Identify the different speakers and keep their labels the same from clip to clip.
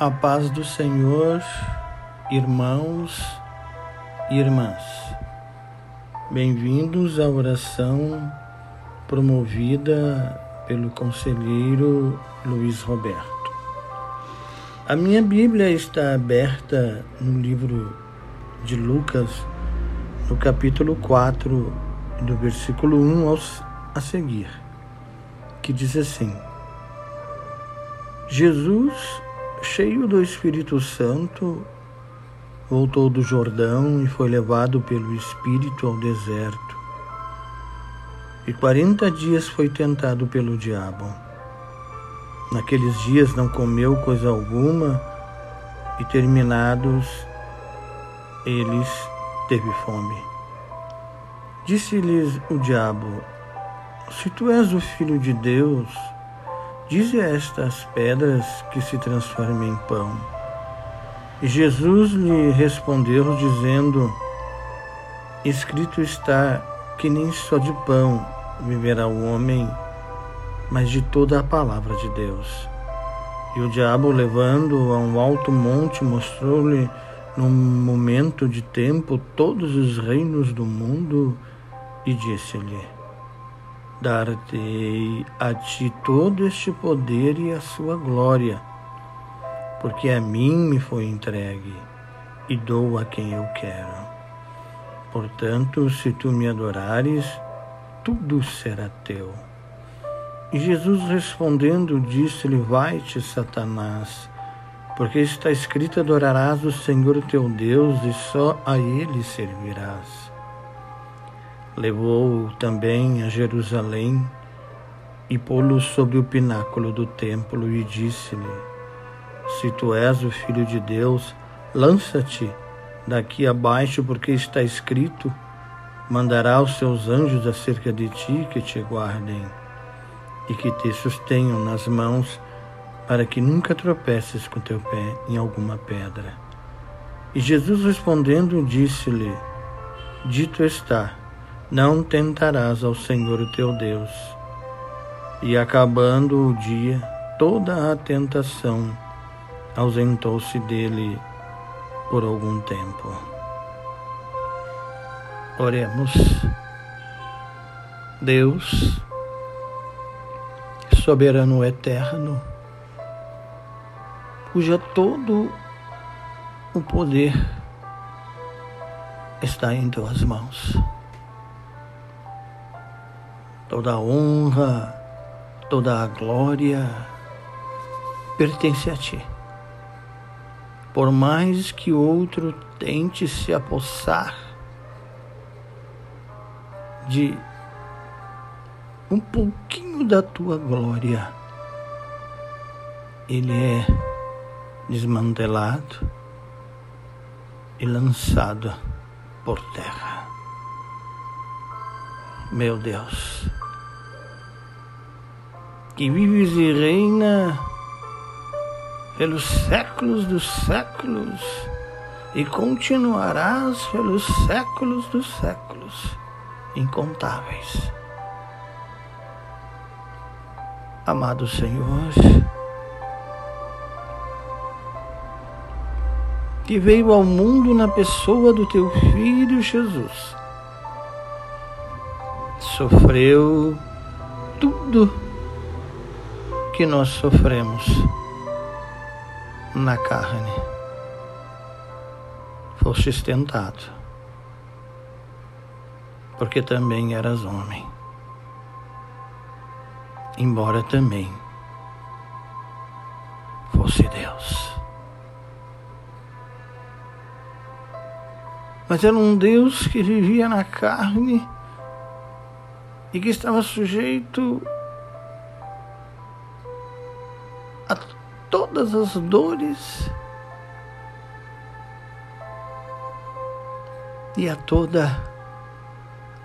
Speaker 1: A paz do Senhor, irmãos e irmãs. Bem-vindos à oração promovida pelo conselheiro Luiz Roberto. A minha Bíblia está aberta no livro de Lucas, no capítulo 4, do versículo 1 aos, a seguir, que diz assim: Jesus cheio do Espírito Santo, voltou do Jordão e foi levado pelo Espírito ao deserto. E quarenta dias foi tentado pelo diabo. Naqueles dias não comeu coisa alguma, e terminados eles, teve fome. Disse-lhes o diabo: Se tu és o filho de Deus, Dize a estas pedras que se transformem em pão. E Jesus lhe respondeu, dizendo: Escrito está que nem só de pão viverá o homem, mas de toda a palavra de Deus. E o diabo, levando-o a um alto monte, mostrou-lhe num momento de tempo todos os reinos do mundo e disse-lhe: Dar-te a ti todo este poder e a sua glória, porque a mim me foi entregue e dou a quem eu quero. Portanto, se tu me adorares, tudo será teu. E Jesus respondendo disse-lhe: Vai-te, Satanás, porque está escrito: Adorarás o Senhor teu Deus e só a ele servirás. Levou-o também a Jerusalém e pô-lo sobre o pináculo do templo e disse-lhe: Se tu és o filho de Deus, lança-te daqui abaixo, porque está escrito: Mandará os seus anjos acerca de ti que te guardem e que te sustenham nas mãos, para que nunca tropeces com teu pé em alguma pedra. E Jesus respondendo disse-lhe: Dito está não tentarás ao Senhor teu Deus. E acabando o dia, toda a tentação ausentou-se dele por algum tempo. Oremos. Deus, soberano eterno, cuja todo o poder está em tuas mãos toda a honra, toda a glória pertence a ti. Por mais que outro tente se apossar de um pouquinho da tua glória, ele é desmantelado e lançado por terra. Meu Deus que vives e reina pelos séculos dos séculos e continuarás pelos séculos dos séculos incontáveis. Amado Senhor, que veio ao mundo na pessoa do teu filho Jesus, sofreu tudo que nós sofremos na carne. Foste tentado, porque também eras homem, embora também fosse Deus. Mas era um Deus que vivia na carne e que estava sujeito a todas as dores e a toda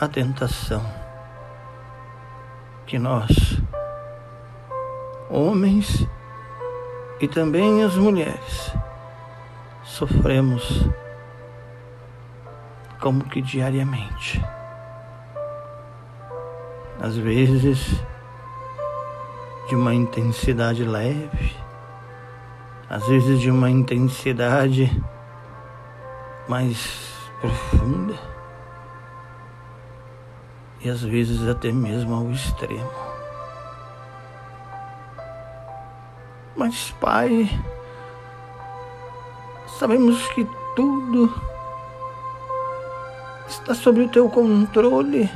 Speaker 1: a tentação que nós, homens e também as mulheres, sofremos como que diariamente. Às vezes, de uma intensidade leve às vezes de uma intensidade mais profunda e às vezes até mesmo ao extremo. Mas, Pai, sabemos que tudo está sob o teu controle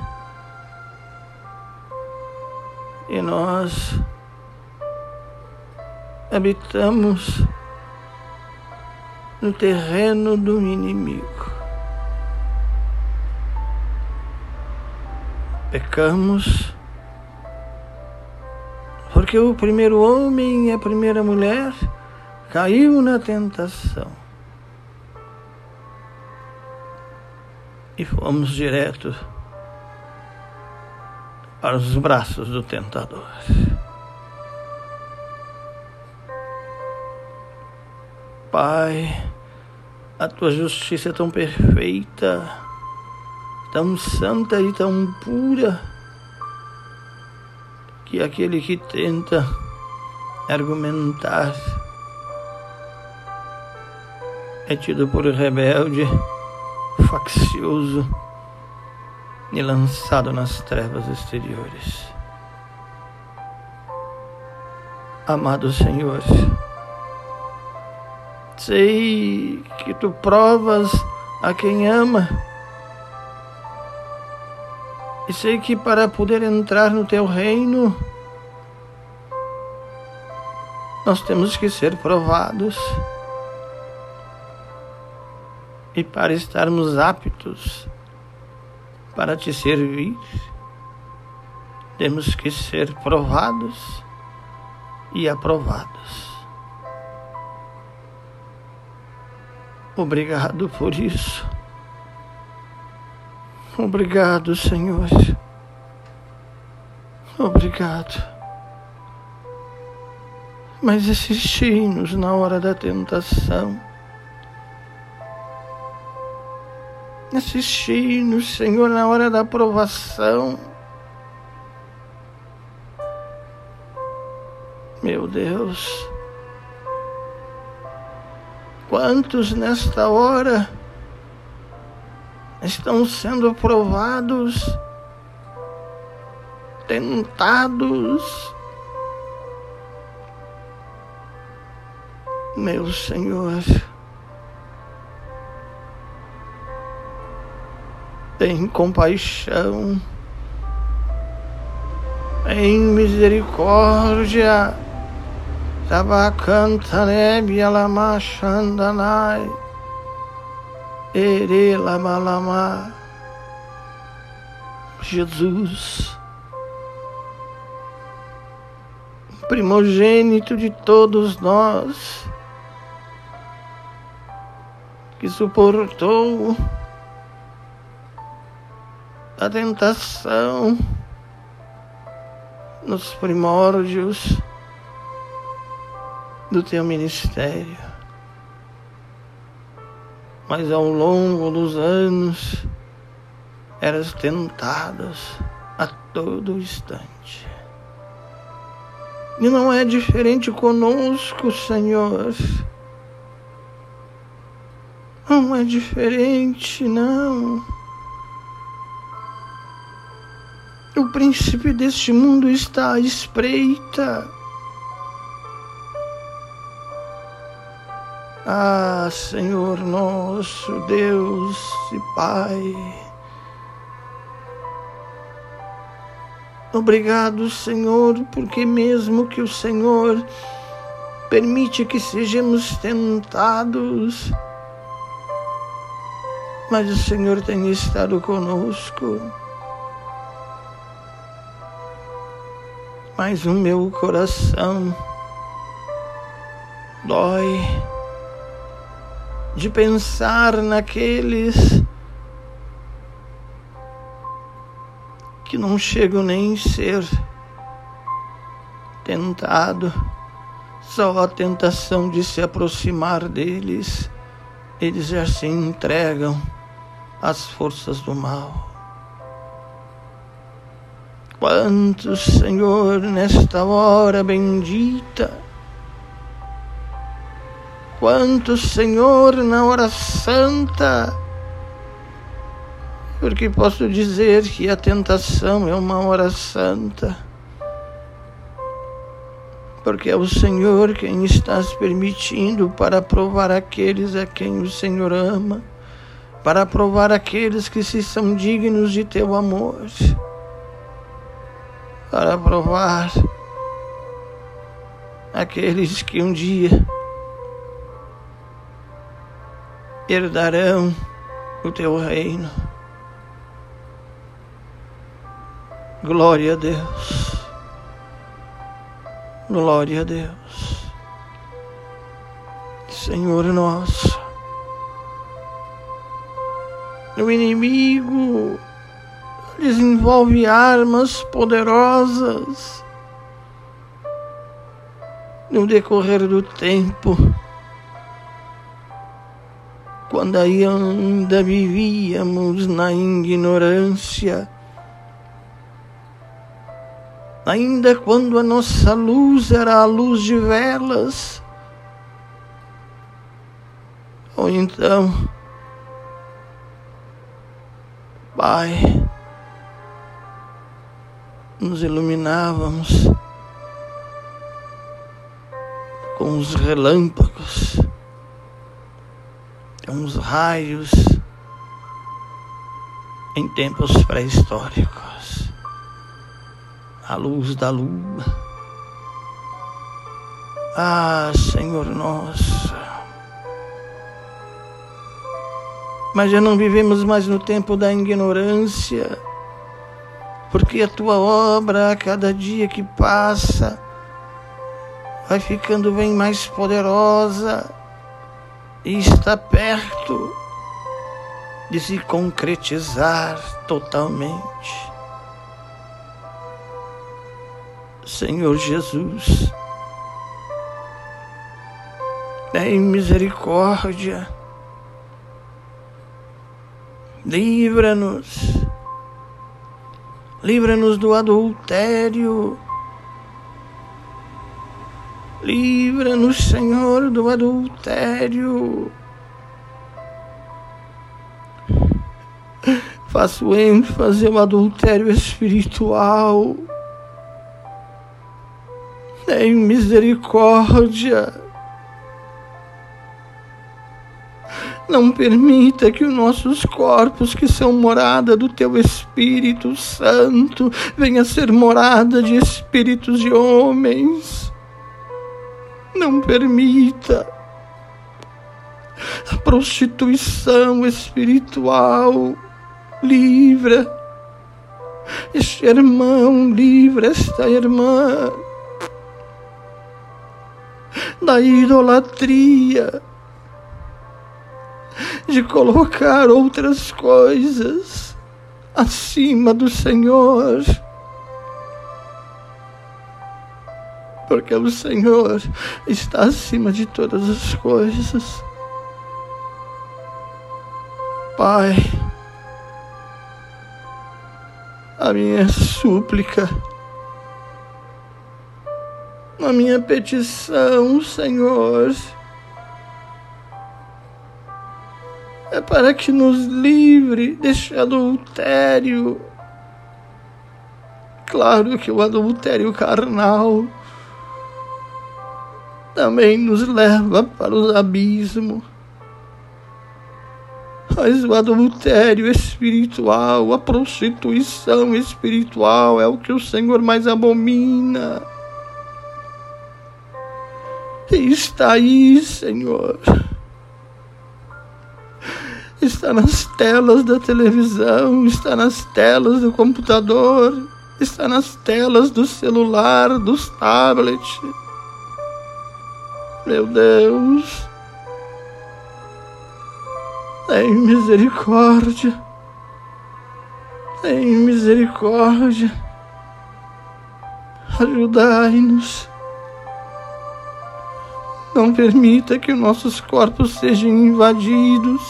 Speaker 1: e nós habitamos no terreno do inimigo. Pecamos porque o primeiro homem e a primeira mulher caiu na tentação. E fomos direto para os braços do tentador. Pai, a tua justiça é tão perfeita, tão santa e tão pura, que aquele que tenta argumentar é tido por rebelde, faccioso e lançado nas trevas exteriores. Amado Senhor, Sei que tu provas a quem ama. E sei que para poder entrar no teu reino, nós temos que ser provados. E para estarmos aptos para te servir, temos que ser provados e aprovados. Obrigado por isso. Obrigado, Senhor. Obrigado. Mas assisti-nos na hora da tentação. Assisti-nos, Senhor, na hora da provação. Meu Deus. Quantos nesta hora estão sendo provados, tentados? Meu Senhor, tem compaixão, em misericórdia Tabakantaneb Yalama Shandanai Ere Lama Jesus. Primogênito de todos nós que suportou a tentação nos primórdios do teu ministério. Mas ao longo dos anos eras tentadas a todo instante. E não é diferente conosco, Senhor. Não é diferente, não. O príncipe deste mundo está à espreita. Ah, Senhor nosso Deus e Pai. Obrigado, Senhor, porque mesmo que o Senhor permite que sejamos tentados, mas o Senhor tem estado conosco. Mas o meu coração dói de pensar naqueles que não chegam nem a ser tentado, só a tentação de se aproximar deles, eles já se entregam às forças do mal. Quantos, Senhor, nesta hora bendita, Quantos, Senhor, na hora santa, porque posso dizer que a tentação é uma hora santa, porque é o Senhor quem está se permitindo para provar aqueles a quem o Senhor ama, para provar aqueles que se são dignos de teu amor, para provar aqueles que um dia herdarão o teu reino. Glória a Deus. Glória a Deus. Senhor nosso. O inimigo desenvolve armas poderosas no decorrer do tempo quando ainda vivíamos na ignorância, ainda quando a nossa luz era a luz de velas, ou então, Pai, nos iluminávamos com os relâmpagos uns raios em tempos pré-históricos, a luz da lua. Ah, Senhor nosso. Mas já não vivemos mais no tempo da ignorância, porque a tua obra, a cada dia que passa, vai ficando bem mais poderosa está perto de se concretizar totalmente. Senhor Jesus, em misericórdia, livra-nos, livra-nos do adultério Livra-nos, Senhor, do adultério. Faço ênfase no adultério espiritual. Em misericórdia. Não permita que os nossos corpos, que são morada do Teu Espírito Santo, venha ser morada de espíritos de homens. Não permita a prostituição espiritual. Livra este irmão, livra esta irmã da idolatria, de colocar outras coisas acima do Senhor. Porque o Senhor está acima de todas as coisas. Pai, a minha súplica, a minha petição, Senhor, é para que nos livre deste adultério. Claro que o adultério carnal também nos leva para os abismos. Mas o adultério espiritual, a prostituição espiritual é o que o Senhor mais abomina. E está aí, Senhor. Está nas telas da televisão, está nas telas do computador, está nas telas do celular, dos tablets meu Deus, tem misericórdia, tem misericórdia, ajudai-nos. Não permita que nossos corpos sejam invadidos.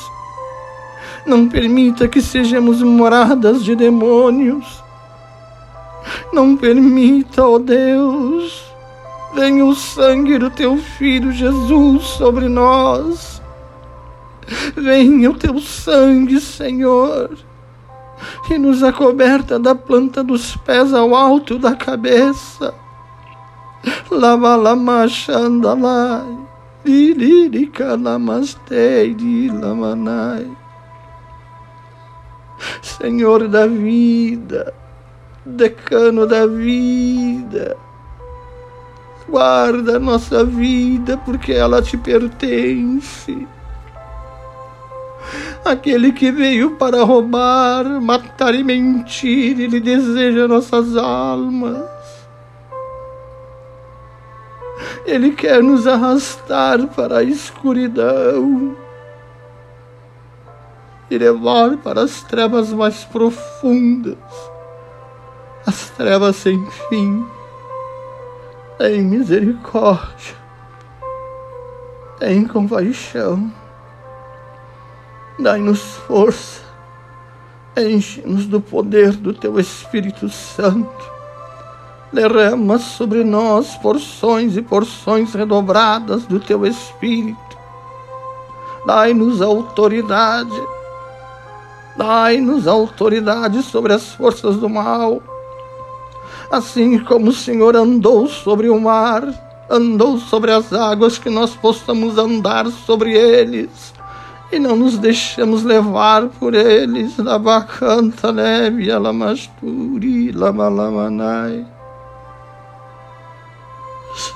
Speaker 1: Não permita que sejamos moradas de demônios. Não permita, ó oh Deus, venha o sangue do teu filho Jesus sobre nós. Venha o teu sangue, Senhor, e nos acoberta da planta dos pés ao alto da cabeça. Lava lama xandalai, liririca namastei, lamanai. Senhor da vida, decano da vida, guarda a nossa vida porque ela te pertence. Aquele que veio para roubar, matar e mentir, ele deseja nossas almas. Ele quer nos arrastar para a escuridão e levar para as trevas mais profundas, as trevas sem fim. Tem misericórdia, tem compaixão, dai-nos força, enche-nos do poder do Teu Espírito Santo. Derrama sobre nós porções e porções redobradas do Teu Espírito. Dai-nos autoridade Dai-nos autoridade sobre as forças do mal. Assim como o Senhor andou sobre o mar, andou sobre as águas, que nós possamos andar sobre eles e não nos deixemos levar por eles. Labacanta leve, alamasturi, lamalamanai.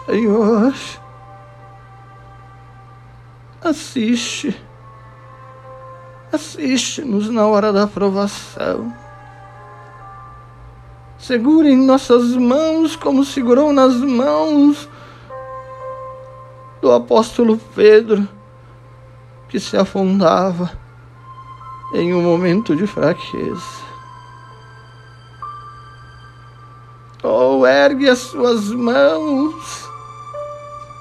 Speaker 1: Senhor, assiste Assiste-nos na hora da provação. Segure em nossas mãos como segurou nas mãos do apóstolo Pedro, que se afundava em um momento de fraqueza. Ou oh, ergue as suas mãos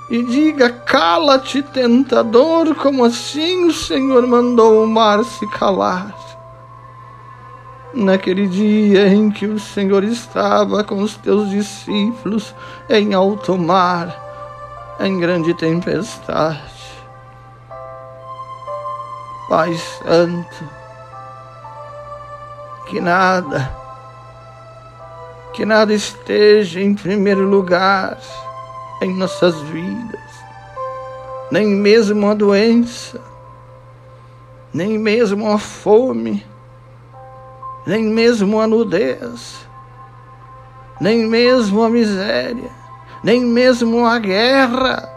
Speaker 1: e diga: Cala-te, tentador, como assim o Senhor mandou o mar se calar. Naquele dia em que o Senhor estava com os teus discípulos em alto mar, em grande tempestade. Pai Santo, que nada, que nada esteja em primeiro lugar em nossas vidas, nem mesmo a doença, nem mesmo a fome, nem mesmo a nudez, nem mesmo a miséria, nem mesmo a guerra.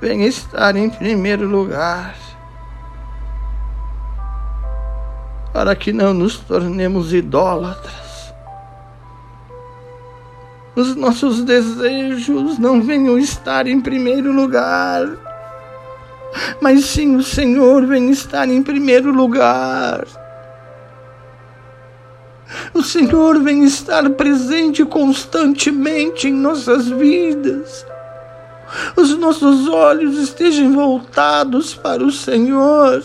Speaker 1: Venha estar em primeiro lugar, para que não nos tornemos idólatras os nossos desejos não venham estar em primeiro lugar, mas sim o Senhor vem estar em primeiro lugar. O Senhor vem estar presente constantemente em nossas vidas. Os nossos olhos estejam voltados para o Senhor,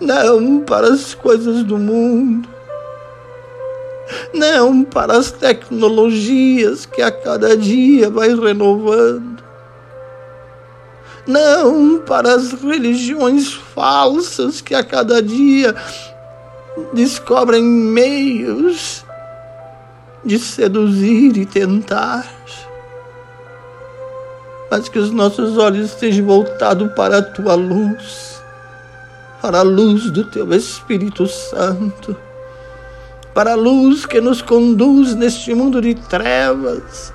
Speaker 1: não para as coisas do mundo não para as tecnologias que a cada dia vai renovando, não para as religiões falsas que a cada dia descobrem meios de seduzir e tentar, mas que os nossos olhos estejam voltados para a tua luz, para a luz do teu Espírito Santo para a luz que nos conduz neste mundo de trevas.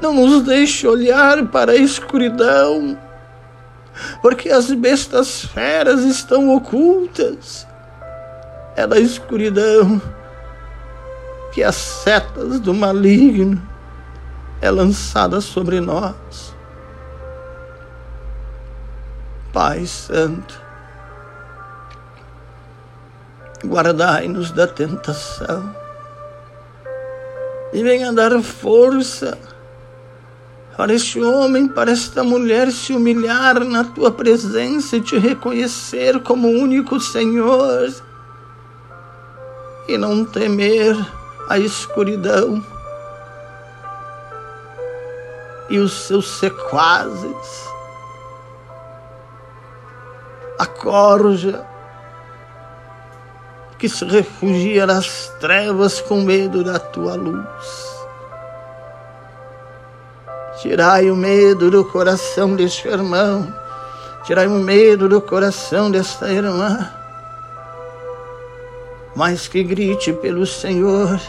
Speaker 1: Não nos deixe olhar para a escuridão, porque as bestas feras estão ocultas. É da escuridão que as setas do maligno é lançada sobre nós. Pai Santo, guardai-nos da tentação e venha dar força para este homem, para esta mulher se humilhar na tua presença e te reconhecer como único Senhor e não temer a escuridão e os seus sequazes, a corja que se refugia nas trevas com medo da tua luz. Tirai o medo do coração deste irmão, tirai o medo do coração desta irmã, mas que grite pelo Senhor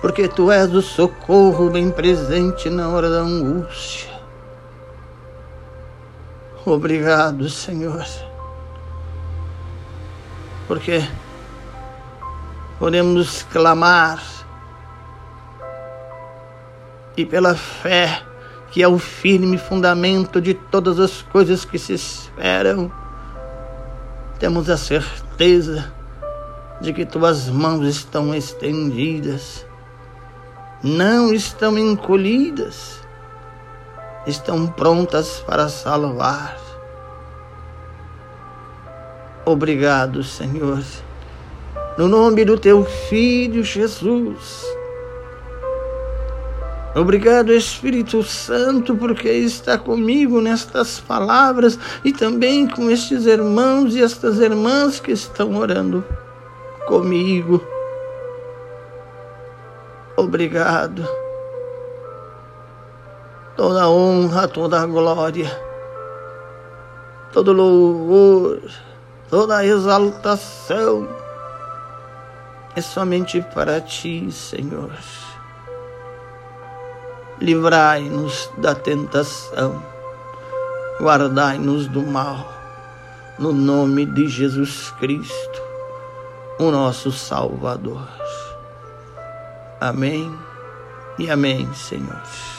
Speaker 1: porque tu és o socorro bem presente na hora da angústia. Obrigado, Senhor, porque podemos clamar e pela fé, que é o firme fundamento de todas as coisas que se esperam, temos a certeza de que tuas mãos estão estendidas não estão encolhidas, estão prontas para salvar. Obrigado, Senhor, no nome do teu Filho Jesus. Obrigado, Espírito Santo, porque está comigo nestas palavras e também com estes irmãos e estas irmãs que estão orando comigo. Obrigado. Toda honra, toda glória, todo louvor, toda exaltação é somente para ti, Senhor. Livrai-nos da tentação, guardai-nos do mal, no nome de Jesus Cristo, o nosso Salvador. Amém e amém, Senhor.